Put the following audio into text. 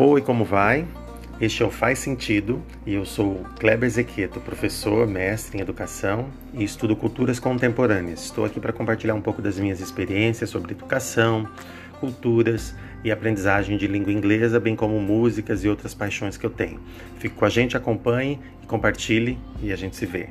Oi, como vai? Este é o Faz Sentido e eu sou Kleber Zequeto, professor, mestre em educação e estudo culturas contemporâneas. Estou aqui para compartilhar um pouco das minhas experiências sobre educação, culturas e aprendizagem de língua inglesa, bem como músicas e outras paixões que eu tenho. Fique com a gente, acompanhe e compartilhe e a gente se vê.